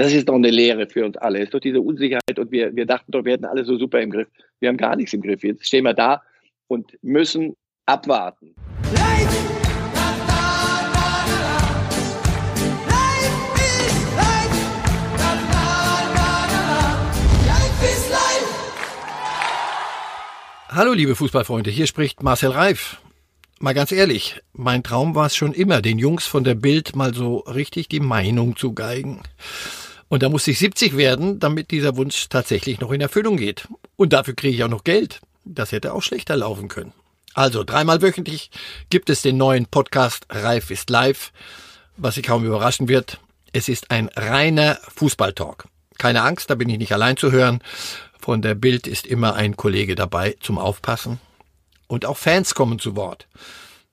Das ist doch eine Lehre für uns alle. Es ist doch diese Unsicherheit und wir, wir dachten doch, wir hätten alles so super im Griff. Wir haben gar nichts im Griff. Jetzt stehen wir da und müssen abwarten. Life! Hallo liebe Fußballfreunde, hier spricht Marcel Reif. Mal ganz ehrlich, mein Traum war es schon immer, den Jungs von der Bild mal so richtig die Meinung zu geigen. Und da musste ich 70 werden, damit dieser Wunsch tatsächlich noch in Erfüllung geht. Und dafür kriege ich auch noch Geld. Das hätte auch schlechter laufen können. Also dreimal wöchentlich gibt es den neuen Podcast Reif ist live. Was Sie kaum überraschen wird, es ist ein reiner Fußballtalk. Keine Angst, da bin ich nicht allein zu hören. Von der Bild ist immer ein Kollege dabei zum Aufpassen. Und auch Fans kommen zu Wort.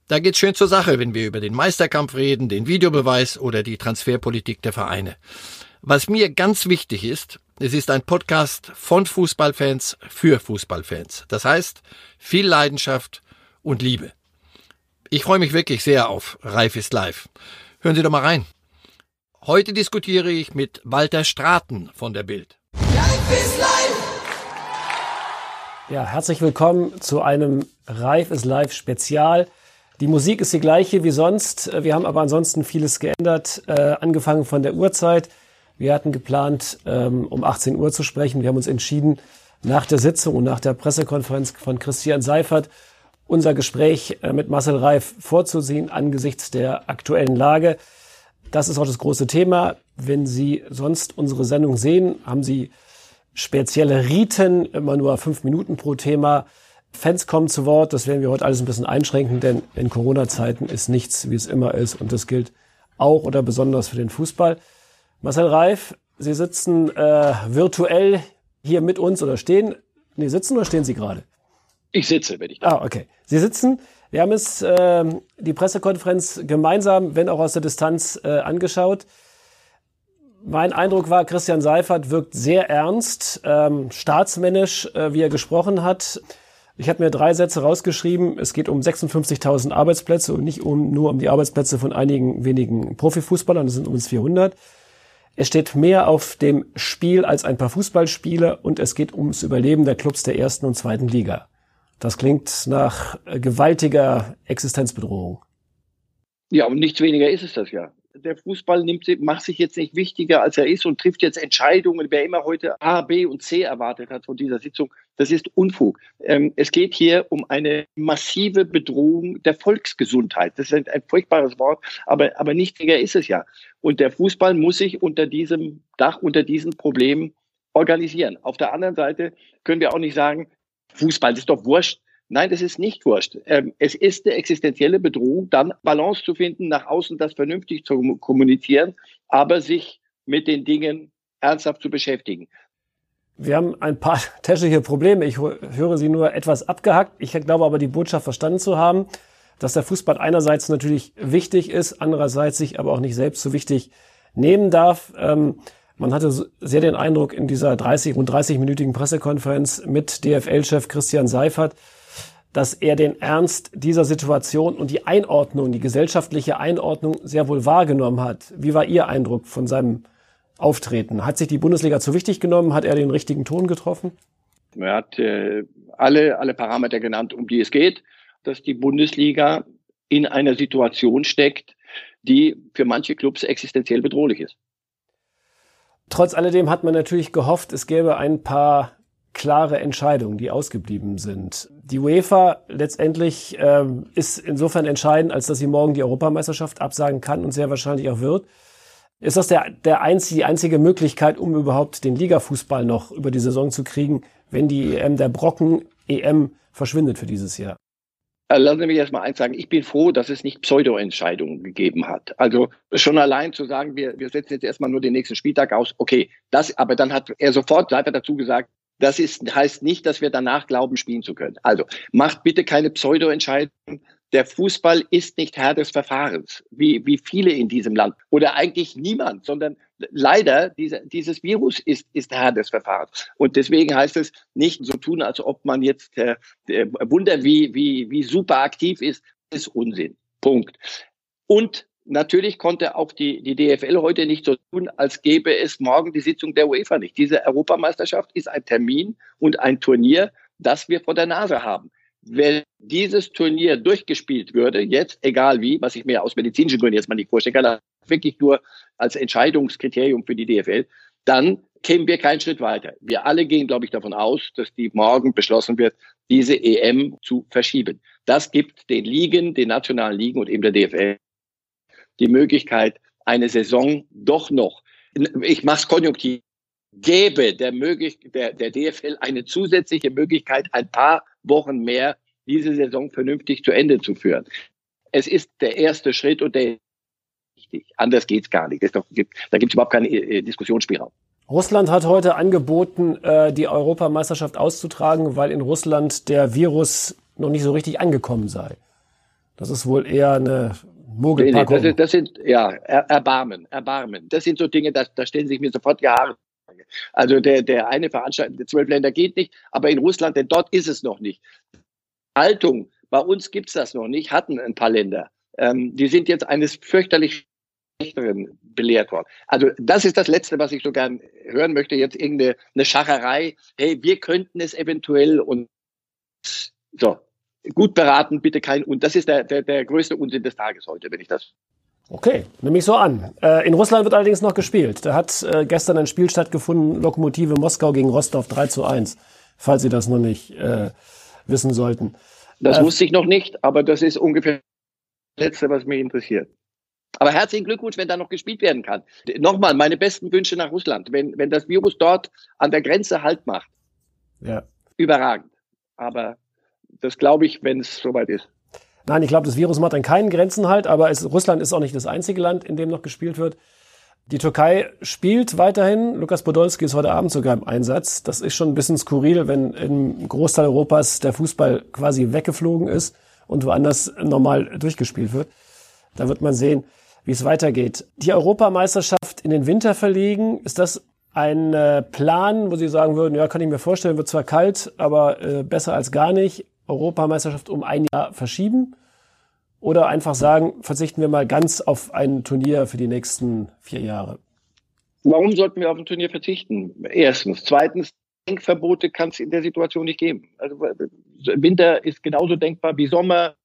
Da geht's schön zur Sache, wenn wir über den Meisterkampf reden, den Videobeweis oder die Transferpolitik der Vereine. Was mir ganz wichtig ist, es ist ein Podcast von Fußballfans für Fußballfans. Das heißt, viel Leidenschaft und Liebe. Ich freue mich wirklich sehr auf Reif ist live. Hören Sie doch mal rein. Heute diskutiere ich mit Walter Straten von der Bild. Reif ist live! Ja, herzlich willkommen zu einem Reif ist live Spezial. Die Musik ist die gleiche wie sonst. Wir haben aber ansonsten vieles geändert, äh, angefangen von der Uhrzeit. Wir hatten geplant, ähm, um 18 Uhr zu sprechen. Wir haben uns entschieden, nach der Sitzung und nach der Pressekonferenz von Christian Seifert unser Gespräch äh, mit Marcel Reif vorzusehen angesichts der aktuellen Lage. Das ist auch das große Thema. Wenn Sie sonst unsere Sendung sehen, haben Sie spezielle Riten, immer nur fünf Minuten pro Thema. Fans kommen zu Wort, das werden wir heute alles ein bisschen einschränken, denn in Corona-Zeiten ist nichts, wie es immer ist und das gilt auch oder besonders für den Fußball. Marcel Reif, Sie sitzen äh, virtuell hier mit uns oder stehen? Nee, sitzen oder stehen Sie gerade? Ich sitze, wenn ich da. Ah, okay. Sie sitzen. Wir haben es äh, die Pressekonferenz gemeinsam, wenn auch aus der Distanz, äh, angeschaut. Mein Eindruck war, Christian Seifert wirkt sehr ernst, ähm, staatsmännisch, äh, wie er gesprochen hat. Ich habe mir drei Sätze rausgeschrieben. Es geht um 56.000 Arbeitsplätze und nicht um, nur um die Arbeitsplätze von einigen wenigen Profifußballern. Das sind um 400. Es steht mehr auf dem Spiel als ein paar Fußballspiele und es geht ums Überleben der Clubs der ersten und zweiten Liga. Das klingt nach gewaltiger Existenzbedrohung. Ja, und nichts weniger ist es das ja der Fußball nimmt, macht sich jetzt nicht wichtiger, als er ist und trifft jetzt Entscheidungen, wer immer heute A, B und C erwartet hat von dieser Sitzung. Das ist Unfug. Ähm, es geht hier um eine massive Bedrohung der Volksgesundheit. Das ist ein, furchtbares Wort, aber, aber nicht weniger ist es ja. Und der Fußball muss sich unter diesem Dach, unter diesen Problemen organisieren. Auf der anderen Seite können wir auch nicht sagen, Fußball, ist doch wurscht. Nein, das ist nicht wurscht. Ähm, es ist eine existenzielle Bedrohung, dann Balance zu finden, nach außen das vernünftig zu kommunizieren, aber sich mit den Dingen ernsthaft zu beschäftigen. Wir haben ein paar technische Probleme. Ich höre Sie nur etwas abgehackt. Ich glaube aber, die Botschaft verstanden zu haben, dass der Fußball einerseits natürlich wichtig ist, andererseits sich aber auch nicht selbst so wichtig nehmen darf. Ähm, man hatte sehr den Eindruck in dieser 30 und 30-minütigen Pressekonferenz mit DFL-Chef Christian Seifert, dass er den Ernst dieser Situation und die Einordnung, die gesellschaftliche Einordnung sehr wohl wahrgenommen hat. Wie war Ihr Eindruck von seinem Auftreten? Hat sich die Bundesliga zu wichtig genommen? Hat er den richtigen Ton getroffen? Er hat äh, alle, alle Parameter genannt, um die es geht, dass die Bundesliga in einer Situation steckt, die für manche Clubs existenziell bedrohlich ist. Trotz alledem hat man natürlich gehofft, es gäbe ein paar klare Entscheidungen, die ausgeblieben sind. Die UEFA letztendlich ähm, ist insofern entscheidend, als dass sie morgen die Europameisterschaft absagen kann und sehr wahrscheinlich auch wird. Ist das der, der einzige, die einzige Möglichkeit, um überhaupt den Ligafußball noch über die Saison zu kriegen, wenn die EM der Brocken EM verschwindet für dieses Jahr? Äh, lassen Sie mich erst mal eins sagen. Ich bin froh, dass es nicht Pseudo-Entscheidungen gegeben hat. Also schon allein zu sagen, wir, wir setzen jetzt erstmal nur den nächsten Spieltag aus. Okay, das, aber dann hat er sofort weiter dazu gesagt, das ist, heißt nicht, dass wir danach glauben, spielen zu können. Also macht bitte keine Pseudo-Entscheidung. Der Fußball ist nicht Herr des Verfahrens, wie, wie viele in diesem Land. Oder eigentlich niemand, sondern leider diese, dieses Virus ist, ist Herr des Verfahrens. Und deswegen heißt es nicht so tun, als ob man jetzt äh, Wunder wie, wie, wie super aktiv ist. Das ist Unsinn. Punkt. Und Natürlich konnte auch die, die DFL heute nicht so tun, als gäbe es morgen die Sitzung der UEFA nicht. Diese Europameisterschaft ist ein Termin und ein Turnier, das wir vor der Nase haben. Wenn dieses Turnier durchgespielt würde, jetzt egal wie, was ich mir aus medizinischen Gründen jetzt mal nicht vorstellen kann, wirklich nur als Entscheidungskriterium für die DFL, dann kämen wir keinen Schritt weiter. Wir alle gehen, glaube ich, davon aus, dass die morgen beschlossen wird, diese EM zu verschieben. Das gibt den Ligen, den nationalen Ligen und eben der DFL die Möglichkeit, eine Saison doch noch, ich mache es konjunktiv, gäbe der, möglich, der, der DFL eine zusätzliche Möglichkeit, ein paar Wochen mehr diese Saison vernünftig zu Ende zu führen. Es ist der erste Schritt und der wichtig. Anders geht's gar nicht. Doch, da gibt es überhaupt keinen äh, Diskussionsspielraum. Russland hat heute angeboten, äh, die Europameisterschaft auszutragen, weil in Russland der Virus noch nicht so richtig angekommen sei. Das ist wohl eher eine Mogelpackung. Nee, nee, das, sind, ja, Erbarmen, Erbarmen. Das sind so Dinge, da, da stellen sich mir sofort die Haare. Also der, der eine Veranstaltung der zwölf Länder geht nicht, aber in Russland, denn dort ist es noch nicht. Haltung, bei uns gibt's das noch nicht, hatten ein paar Länder. Ähm, die sind jetzt eines fürchterlich schlechteren belehrt worden. Also das ist das Letzte, was ich so gern hören möchte. Jetzt irgendeine eine Schacherei. Hey, wir könnten es eventuell und so gut beraten, bitte kein und das ist der, der, der größte Unsinn des Tages heute, wenn ich das Okay, nehme ich so an. Äh, in Russland wird allerdings noch gespielt. Da hat äh, gestern ein Spiel stattgefunden, Lokomotive Moskau gegen Rostov 3 zu 1, falls Sie das noch nicht äh, wissen sollten. Das äh, wusste ich noch nicht, aber das ist ungefähr das Letzte, was mich interessiert. Aber herzlichen Glückwunsch, wenn da noch gespielt werden kann. Nochmal, meine besten Wünsche nach Russland. Wenn, wenn das Virus dort an der Grenze Halt macht. Ja. Überragend. Aber das glaube ich, wenn es soweit ist. Nein, ich glaube, das Virus macht an keinen Grenzen halt, aber es, Russland ist auch nicht das einzige Land, in dem noch gespielt wird. Die Türkei spielt weiterhin. Lukas Podolski ist heute Abend sogar im Einsatz. Das ist schon ein bisschen skurril, wenn im Großteil Europas der Fußball quasi weggeflogen ist und woanders normal durchgespielt wird. Da wird man sehen, wie es weitergeht. Die Europameisterschaft in den Winter verlegen, ist das ein äh, Plan, wo Sie sagen würden, ja, kann ich mir vorstellen, wird zwar kalt, aber äh, besser als gar nicht. Europameisterschaft um ein Jahr verschieben? Oder einfach sagen, verzichten wir mal ganz auf ein Turnier für die nächsten vier Jahre? Warum sollten wir auf ein Turnier verzichten? Erstens. Zweitens, Denkverbote kann es in der Situation nicht geben. Also Winter ist genauso denkbar wie Sommer.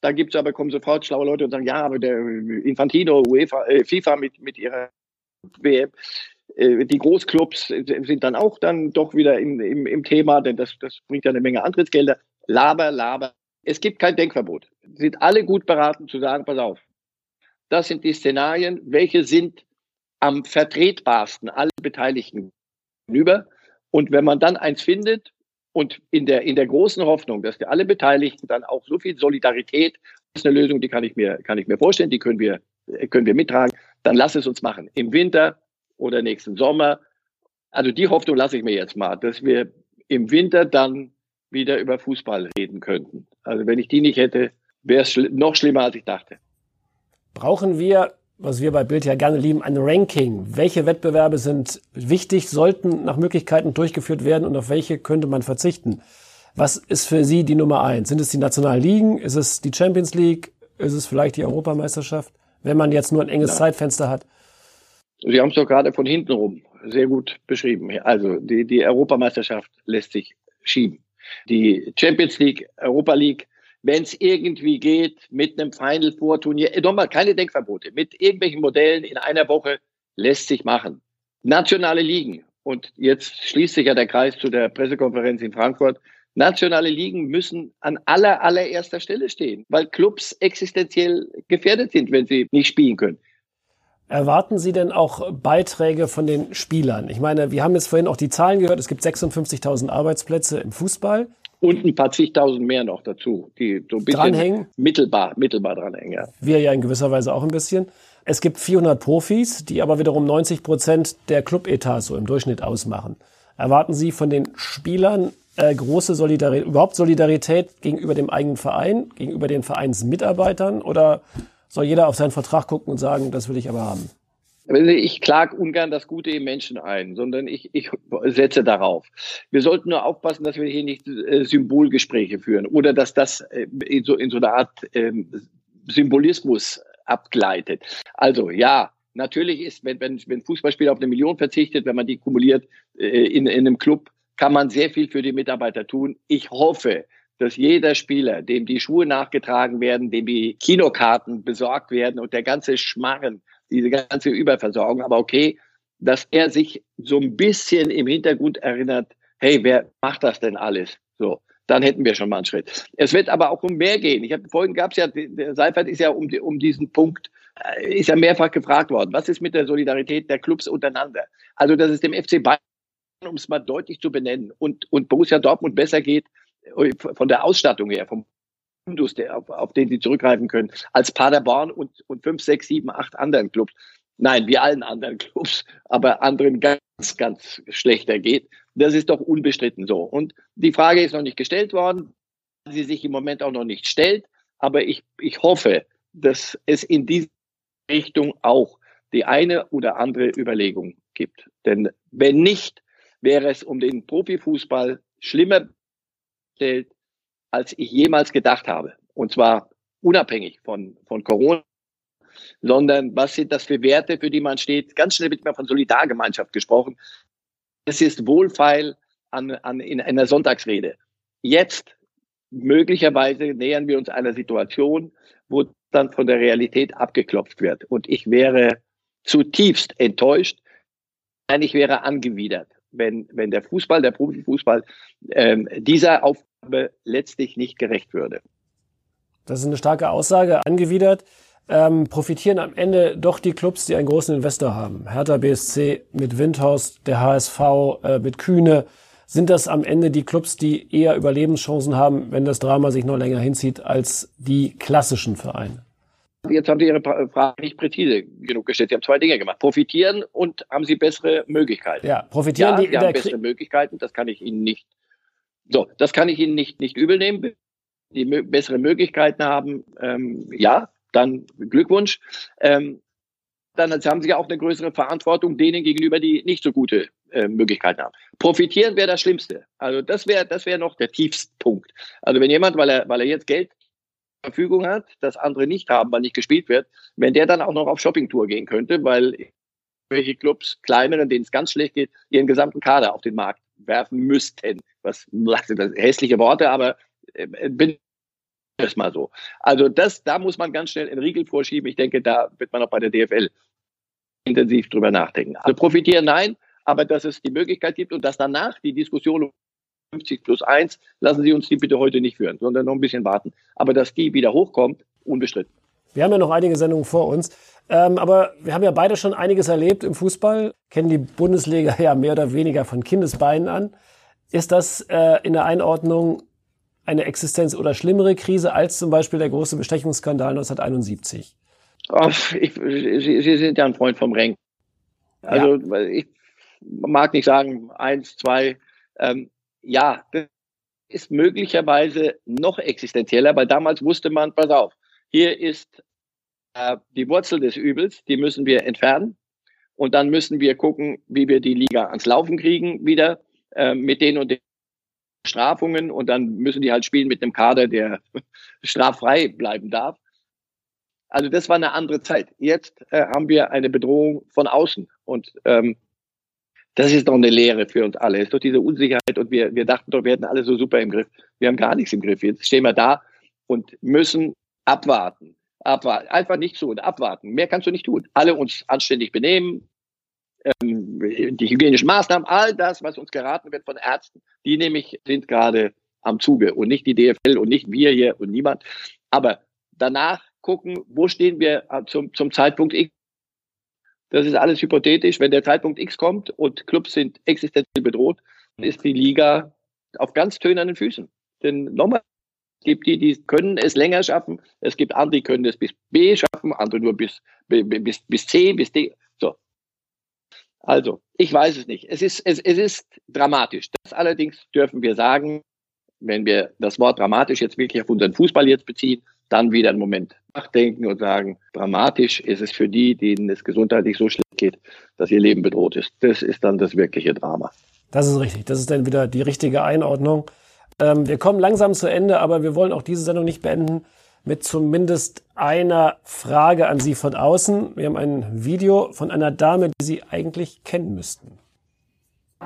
Da gibt es aber, kommen sofort schlaue Leute und sagen, ja, aber der Infantino, UEFA, äh, FIFA mit, mit ihrer WM, äh, die Großclubs sind dann auch dann doch wieder im, im, im Thema, denn das, das bringt ja eine Menge Antrittsgelder. Laber, laber. Es gibt kein Denkverbot. Sind alle gut beraten zu sagen, pass auf, das sind die Szenarien, welche sind am vertretbarsten alle Beteiligten gegenüber. Und wenn man dann eins findet und in der, in der großen Hoffnung, dass die alle Beteiligten dann auch so viel Solidarität, das ist eine Lösung, die kann ich mir, kann ich mir vorstellen, die können wir, können wir mittragen, dann lass es uns machen. Im Winter oder nächsten Sommer. Also die Hoffnung lasse ich mir jetzt mal, dass wir im Winter dann wieder über Fußball reden könnten. Also wenn ich die nicht hätte, wäre es schl noch schlimmer, als ich dachte. Brauchen wir, was wir bei Bild ja gerne lieben, ein Ranking? Welche Wettbewerbe sind wichtig, sollten nach Möglichkeiten durchgeführt werden und auf welche könnte man verzichten? Was ist für Sie die Nummer eins? Sind es die nationalen Ligen? Ist es die Champions League? Ist es vielleicht die Europameisterschaft? Wenn man jetzt nur ein enges ja. Zeitfenster hat? Sie haben es doch gerade von hinten rum sehr gut beschrieben. Also die, die Europameisterschaft lässt sich schieben die Champions League, Europa League, wenn es irgendwie geht, mit einem Final Four Turnier, äh, nochmal keine Denkverbote, mit irgendwelchen Modellen in einer Woche lässt sich machen. Nationale Ligen, und jetzt schließt sich ja der Kreis zu der Pressekonferenz in Frankfurt, nationale Ligen müssen an aller, allererster Stelle stehen, weil Clubs existenziell gefährdet sind, wenn sie nicht spielen können. Erwarten Sie denn auch Beiträge von den Spielern? Ich meine, wir haben jetzt vorhin auch die Zahlen gehört. Es gibt 56.000 Arbeitsplätze im Fußball. Und ein paar zigtausend mehr noch dazu, die so ein bisschen dranhängen. mittelbar, mittelbar dranhängen. Ja. Wir ja in gewisser Weise auch ein bisschen. Es gibt 400 Profis, die aber wiederum 90 Prozent der Clubetats so im Durchschnitt ausmachen. Erwarten Sie von den Spielern äh, große Solidarität, überhaupt Solidarität gegenüber dem eigenen Verein, gegenüber den Vereinsmitarbeitern oder soll jeder auf seinen Vertrag gucken und sagen, das will ich aber haben. Ich klage ungern das Gute im Menschen ein, sondern ich, ich setze darauf. Wir sollten nur aufpassen, dass wir hier nicht äh, Symbolgespräche führen oder dass das äh, in, so, in so einer Art äh, Symbolismus abgleitet. Also ja, natürlich ist, wenn, wenn, wenn Fußballspieler auf eine Million verzichtet, wenn man die kumuliert äh, in, in einem Club, kann man sehr viel für die Mitarbeiter tun. Ich hoffe, dass jeder Spieler, dem die Schuhe nachgetragen werden, dem die Kinokarten besorgt werden und der ganze Schmarren, diese ganze Überversorgung, aber okay, dass er sich so ein bisschen im Hintergrund erinnert, hey, wer macht das denn alles? So, dann hätten wir schon mal einen Schritt. Es wird aber auch um mehr gehen. Ich habe vorhin gab es ja, Seifert ist ja um, um diesen Punkt, äh, ist ja mehrfach gefragt worden. Was ist mit der Solidarität der Clubs untereinander? Also, dass es dem FC Bayern, um es mal deutlich zu benennen, und, und Borussia Dortmund besser geht, von der Ausstattung her, vom Fundus, der, auf, auf den sie zurückgreifen können, als Paderborn und, und fünf, sechs, sieben, acht anderen Clubs. Nein, wie allen anderen Clubs, aber anderen ganz, ganz schlechter geht. Das ist doch unbestritten so. Und die Frage ist noch nicht gestellt worden, sie sich im Moment auch noch nicht stellt. Aber ich, ich hoffe, dass es in diese Richtung auch die eine oder andere Überlegung gibt. Denn wenn nicht, wäre es um den Profifußball schlimmer stellt, als ich jemals gedacht habe. Und zwar unabhängig von, von Corona, sondern was sind das für Werte, für die man steht. Ganz schnell wird immer von Solidargemeinschaft gesprochen. Es ist wohlfeil an, an, in einer Sonntagsrede. Jetzt möglicherweise nähern wir uns einer Situation, wo dann von der Realität abgeklopft wird. Und ich wäre zutiefst enttäuscht, nein, ich wäre angewidert, wenn, wenn der Fußball, der Profifußball ähm, dieser Aufgabe letztlich nicht gerecht würde. Das ist eine starke Aussage, angewidert ähm, profitieren am Ende doch die Clubs, die einen großen Investor haben. Hertha BSC mit Windhorst, der HSV äh, mit Kühne. Sind das am Ende die Clubs, die eher Überlebenschancen haben, wenn das Drama sich noch länger hinzieht, als die klassischen Vereine? Jetzt haben Sie Ihre Frage nicht präzise genug gestellt. Sie haben zwei Dinge gemacht. Profitieren und haben Sie bessere Möglichkeiten? Ja, profitieren ja, die. Sie haben bessere Möglichkeiten. Das kann ich Ihnen nicht. So, das kann ich Ihnen nicht, nicht übel nehmen. Die bessere Möglichkeiten haben, ähm, ja, dann Glückwunsch. Ähm, dann haben sie ja auch eine größere Verantwortung denen gegenüber, die nicht so gute äh, Möglichkeiten haben. Profitieren wäre das Schlimmste. Also das wäre das wäre noch der tiefste Punkt. Also wenn jemand, weil er weil er jetzt Geld Verfügung hat, das andere nicht haben, weil nicht gespielt wird, wenn der dann auch noch auf Shoppingtour gehen könnte, weil welche Clubs, kleineren, denen es ganz schlecht geht, ihren gesamten Kader auf den Markt werfen müssten. Was hässliche Worte, aber äh, bin das mal so. Also das, da muss man ganz schnell einen Riegel vorschieben. Ich denke, da wird man auch bei der DFL intensiv drüber nachdenken. Also profitieren nein, aber dass es die Möglichkeit gibt und dass danach die Diskussion um 50 plus 1, lassen Sie uns die bitte heute nicht führen, sondern noch ein bisschen warten. Aber dass die wieder hochkommt, unbestritten. Wir haben ja noch einige Sendungen vor uns. Ähm, aber wir haben ja beide schon einiges erlebt im Fußball, kennen die Bundesliga ja mehr oder weniger von Kindesbeinen an. Ist das äh, in der Einordnung eine Existenz- oder schlimmere Krise als zum Beispiel der große Bestechungsskandal 1971? Ach, ich, Sie, Sie, sind ja ein Freund vom Renk. Also ja. ich mag nicht sagen eins, zwei. Ähm, ja, das ist möglicherweise noch existenzieller, weil damals wusste man, pass auf, hier ist äh, die Wurzel des Übels, die müssen wir entfernen. Und dann müssen wir gucken, wie wir die Liga ans Laufen kriegen wieder äh, mit den und den Strafungen und dann müssen die halt spielen mit einem Kader, der straffrei bleiben darf. Also das war eine andere Zeit. Jetzt äh, haben wir eine Bedrohung von außen und ähm, das ist doch eine Lehre für uns alle. Es ist doch diese Unsicherheit und wir, wir dachten doch, wir hätten alles so super im Griff. Wir haben gar nichts im Griff. Jetzt stehen wir da und müssen abwarten. Abwarten. Einfach nicht zu und abwarten. Mehr kannst du nicht tun. Alle uns anständig benehmen, ähm, die hygienischen Maßnahmen, all das, was uns geraten wird von Ärzten, die nämlich sind gerade am Zuge und nicht die DFL und nicht wir hier und niemand. Aber danach gucken, wo stehen wir äh, zum, zum Zeitpunkt X. Das ist alles hypothetisch. Wenn der Zeitpunkt X kommt und Clubs sind existenziell bedroht, ist die Liga auf ganz tönernen Füßen. Denn nochmal, es gibt die, die können es länger schaffen. Es gibt andere, die können es bis B schaffen, andere nur bis, bis, bis C, bis D. Also, ich weiß es nicht. Es ist, es, es ist dramatisch. Das allerdings dürfen wir sagen, wenn wir das Wort dramatisch jetzt wirklich auf unseren Fußball jetzt beziehen, dann wieder einen Moment nachdenken und sagen, dramatisch ist es für die, denen es gesundheitlich so schlecht geht, dass ihr Leben bedroht ist. Das ist dann das wirkliche Drama. Das ist richtig. Das ist dann wieder die richtige Einordnung. Ähm, wir kommen langsam zu Ende, aber wir wollen auch diese Sendung nicht beenden, mit zumindest einer Frage an Sie von außen. Wir haben ein Video von einer Dame, die Sie eigentlich kennen müssten.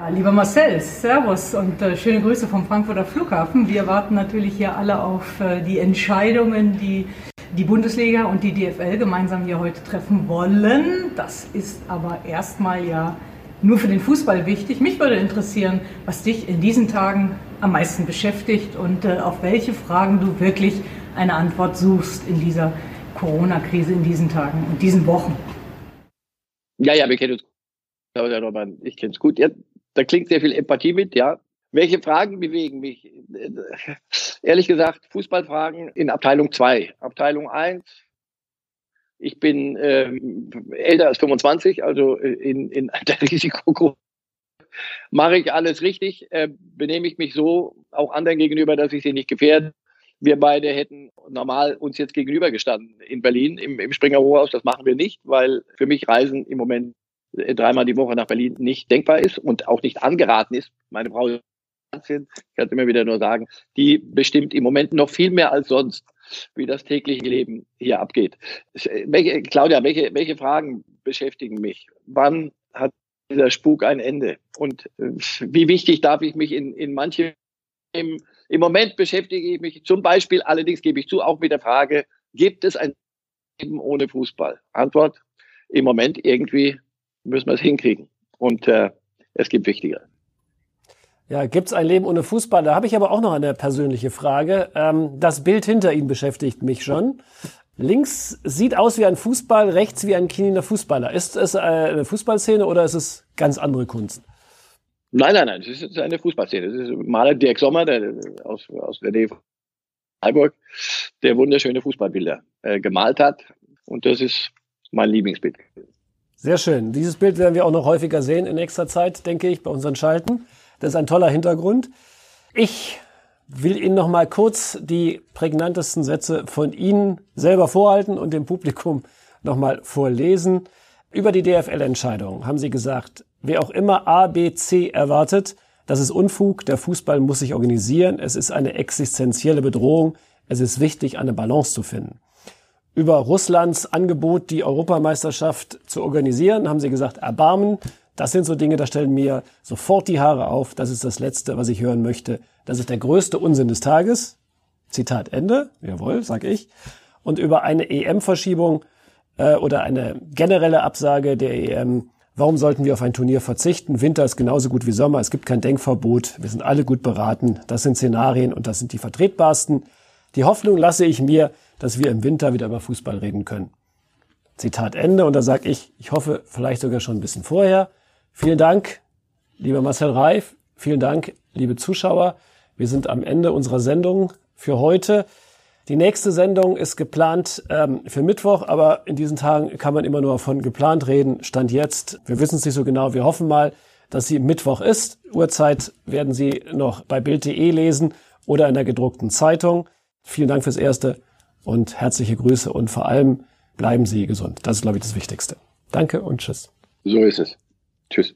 Lieber Marcel, Servus und äh, schöne Grüße vom Frankfurter Flughafen. Wir warten natürlich hier alle auf äh, die Entscheidungen, die die Bundesliga und die DFL gemeinsam hier heute treffen wollen. Das ist aber erstmal ja nur für den Fußball wichtig. Mich würde interessieren, was dich in diesen Tagen am meisten beschäftigt und äh, auf welche Fragen du wirklich eine Antwort suchst in dieser Corona-Krise, in diesen Tagen und diesen Wochen. Ja, ja, wir kennen uns. Ich kenne es gut. Ja, da klingt sehr viel Empathie mit, ja. Welche Fragen bewegen mich? Ehrlich gesagt, Fußballfragen in Abteilung 2. Abteilung 1, ich bin ähm, älter als 25, also in, in der Risikogruppe. Mache ich alles richtig? Äh, benehme ich mich so auch anderen gegenüber, dass ich sie nicht gefährde? Wir beide hätten normal uns jetzt gegenübergestanden in Berlin im, im Springer Hochhaus. Das machen wir nicht, weil für mich Reisen im Moment dreimal die Woche nach Berlin nicht denkbar ist und auch nicht angeraten ist. Meine Frau sind, ich kann es immer wieder nur sagen, die bestimmt im Moment noch viel mehr als sonst, wie das tägliche Leben hier abgeht. Welche, Claudia, welche, welche Fragen beschäftigen mich? Wann hat dieser Spuk ein Ende? Und äh, wie wichtig darf ich mich in, in manche, im, im Moment beschäftige ich mich zum Beispiel, allerdings gebe ich zu, auch mit der Frage, gibt es ein Leben ohne Fußball? Antwort, im Moment irgendwie müssen wir es hinkriegen. Und äh, es gibt wichtigere. Ja, gibt's ein Leben ohne Fußball? Da habe ich aber auch noch eine persönliche Frage. Ähm, das Bild hinter Ihnen beschäftigt mich schon. Links sieht aus wie ein Fußball, rechts wie ein Knieender Fußballer. Ist es äh, eine Fußballszene oder ist es ganz andere Kunst? Nein, nein, nein, es ist eine Fußballszene. Es ist Maler Dirk Sommer der, aus, aus der Nähe von Freiburg, der wunderschöne Fußballbilder äh, gemalt hat. Und das ist mein Lieblingsbild. Sehr schön. Dieses Bild werden wir auch noch häufiger sehen in nächster Zeit, denke ich, bei unseren Schalten. Das ist ein toller Hintergrund. Ich will Ihnen noch mal kurz die prägnantesten Sätze von Ihnen selber vorhalten und dem Publikum noch mal vorlesen. Über die DFL-Entscheidung haben Sie gesagt, wer auch immer A, B, C erwartet, das ist Unfug, der Fußball muss sich organisieren, es ist eine existenzielle Bedrohung, es ist wichtig, eine Balance zu finden. Über Russlands Angebot, die Europameisterschaft zu organisieren, haben Sie gesagt, Erbarmen, das sind so Dinge, da stellen mir sofort die Haare auf. Das ist das Letzte, was ich hören möchte. Das ist der größte Unsinn des Tages. Zitat Ende. Jawohl, sag ich. Und über eine EM-Verschiebung äh, oder eine generelle Absage der EM. Warum sollten wir auf ein Turnier verzichten? Winter ist genauso gut wie Sommer. Es gibt kein Denkverbot. Wir sind alle gut beraten. Das sind Szenarien und das sind die vertretbarsten. Die Hoffnung lasse ich mir, dass wir im Winter wieder über Fußball reden können. Zitat Ende. Und da sage ich, ich hoffe vielleicht sogar schon ein bisschen vorher. Vielen Dank, lieber Marcel Reif. Vielen Dank, liebe Zuschauer. Wir sind am Ende unserer Sendung für heute. Die nächste Sendung ist geplant ähm, für Mittwoch, aber in diesen Tagen kann man immer nur von geplant reden. Stand jetzt. Wir wissen es nicht so genau. Wir hoffen mal, dass sie Mittwoch ist. Uhrzeit werden Sie noch bei Bild.de lesen oder in der gedruckten Zeitung. Vielen Dank fürs Erste und herzliche Grüße und vor allem bleiben Sie gesund. Das ist, glaube ich, das Wichtigste. Danke und tschüss. So ist es. Tschüss.